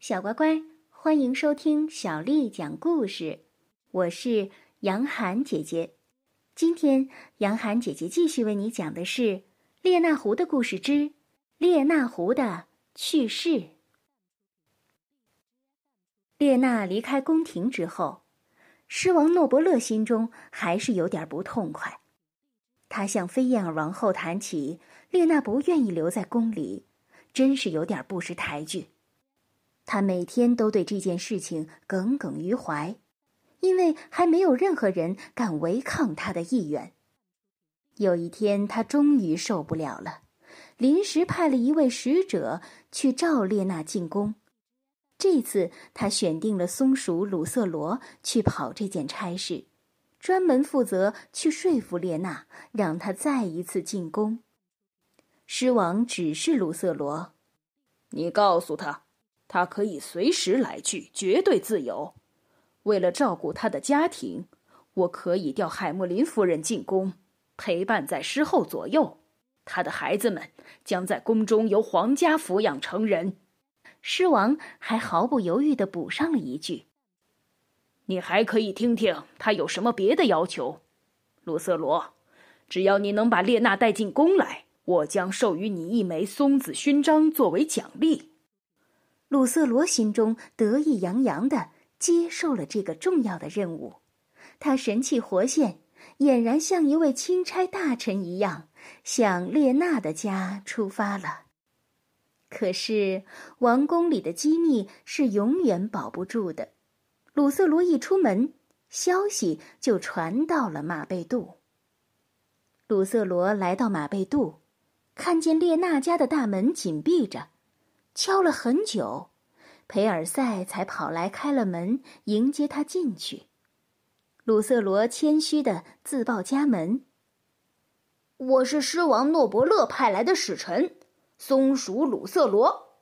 小乖乖，欢迎收听小丽讲故事。我是杨涵姐姐。今天，杨涵姐姐继续为你讲的是《列那狐的故事之列那狐的去世》。列那离开宫廷之后，狮王诺伯勒心中还是有点不痛快。他向菲燕尔王后谈起列那不愿意留在宫里，真是有点不识抬举。他每天都对这件事情耿耿于怀，因为还没有任何人敢违抗他的意愿。有一天，他终于受不了了，临时派了一位使者去召列娜进宫。这次，他选定了松鼠鲁瑟罗去跑这件差事，专门负责去说服列娜，让他再一次进宫。狮王指示鲁瑟罗：“你告诉他。”他可以随时来去，绝对自由。为了照顾他的家庭，我可以调海默林夫人进宫，陪伴在师后左右。他的孩子们将在宫中由皇家抚养成人。狮王还毫不犹豫地补上了一句：“你还可以听听他有什么别的要求。”鲁瑟罗，只要你能把列娜带进宫来，我将授予你一枚松子勋章作为奖励。鲁瑟罗心中得意洋洋的接受了这个重要的任务，他神气活现，俨然像一位钦差大臣一样，向列娜的家出发了。可是，王宫里的机密是永远保不住的。鲁瑟罗一出门，消息就传到了马贝杜。鲁瑟罗来到马贝杜，看见列娜家的大门紧闭着。敲了很久，培尔赛才跑来开了门，迎接他进去。鲁瑟罗谦虚的自报家门：“我是狮王诺伯勒派来的使臣，松鼠鲁瑟罗。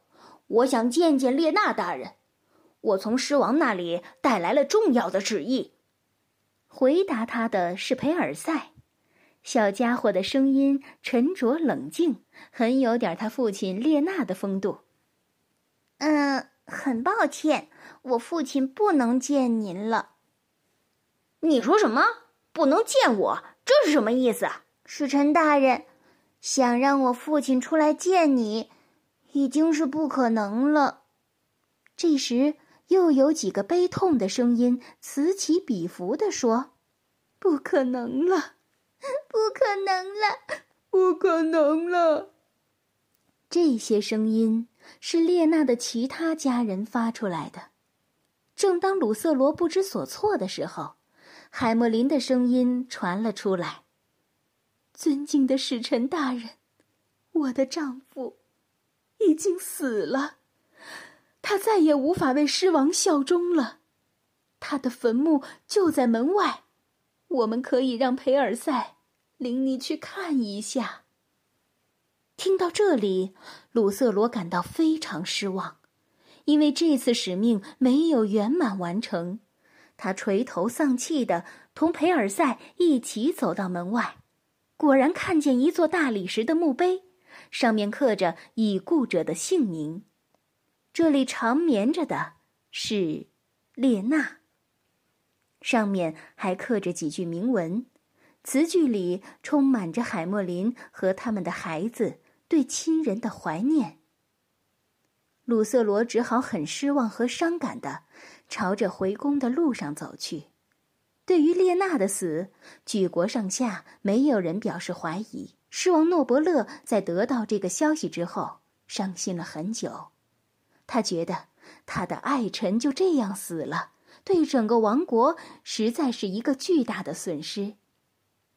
我想见见列娜大人。我从狮王那里带来了重要的旨意。”回答他的是培尔赛，小家伙的声音沉着冷静，很有点他父亲列娜的风度。嗯，很抱歉，我父亲不能见您了。你说什么？不能见我？这是什么意思？使臣大人，想让我父亲出来见你，已经是不可能了。这时，又有几个悲痛的声音此起彼伏地说：“不可能了，不可能了，不可能了。”这些声音。是列娜的其他家人发出来的。正当鲁瑟罗不知所措的时候，海默林的声音传了出来：“尊敬的使臣大人，我的丈夫已经死了，他再也无法为狮王效忠了。他的坟墓就在门外，我们可以让培尔赛领你去看一下。”听到这里，鲁瑟罗感到非常失望，因为这次使命没有圆满完成。他垂头丧气的同培尔赛一起走到门外，果然看见一座大理石的墓碑，上面刻着已故者的姓名。这里长眠着的是列娜。上面还刻着几句铭文，词句里充满着海默林和他们的孩子。对亲人的怀念，鲁瑟罗只好很失望和伤感的朝着回宫的路上走去。对于列娜的死，举国上下没有人表示怀疑。狮王诺伯勒在得到这个消息之后，伤心了很久。他觉得他的爱臣就这样死了，对整个王国实在是一个巨大的损失。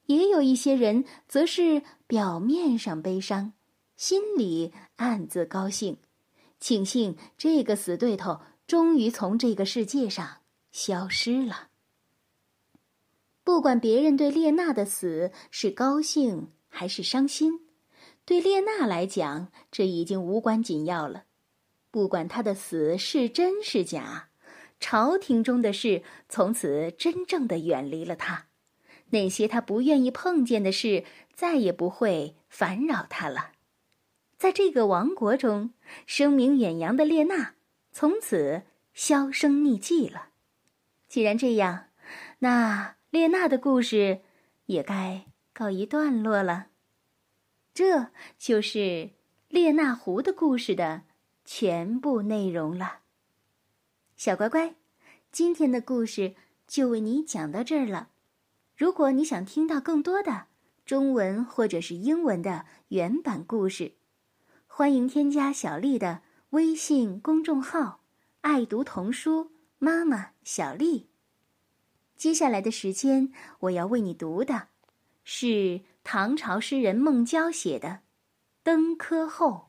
也有一些人则是表面上悲伤。心里暗自高兴，庆幸这个死对头终于从这个世界上消失了。不管别人对列娜的死是高兴还是伤心，对列娜来讲，这已经无关紧要了。不管她的死是真是假，朝廷中的事从此真正的远离了她，那些他不愿意碰见的事再也不会烦扰他了。在这个王国中，声名远扬的列娜从此销声匿迹了。既然这样，那列娜的故事也该告一段落了。这就是列那湖的故事的全部内容了。小乖乖，今天的故事就为你讲到这儿了。如果你想听到更多的中文或者是英文的原版故事，欢迎添加小丽的微信公众号“爱读童书妈妈小丽”。接下来的时间，我要为你读的是。唐朝诗人孟郊写的《登科后》。《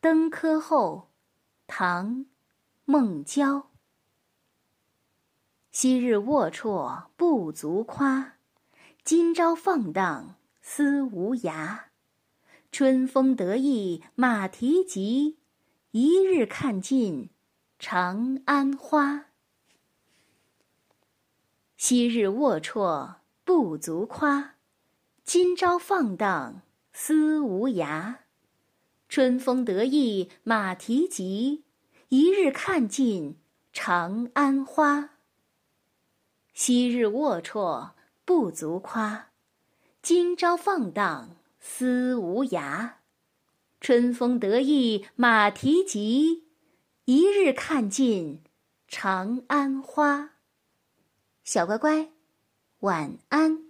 登科后》，唐·孟郊。昔日龌龊不足夸，今朝放荡思无涯。春风得意马蹄疾，一日看尽长安花。昔日龌龊不足夸。今朝放荡思无涯，春风得意马蹄疾，一日看尽长安花。昔日龌龊不足夸，今朝放荡思无涯。春风得意马蹄疾，一日看尽长安花。小乖乖，晚安。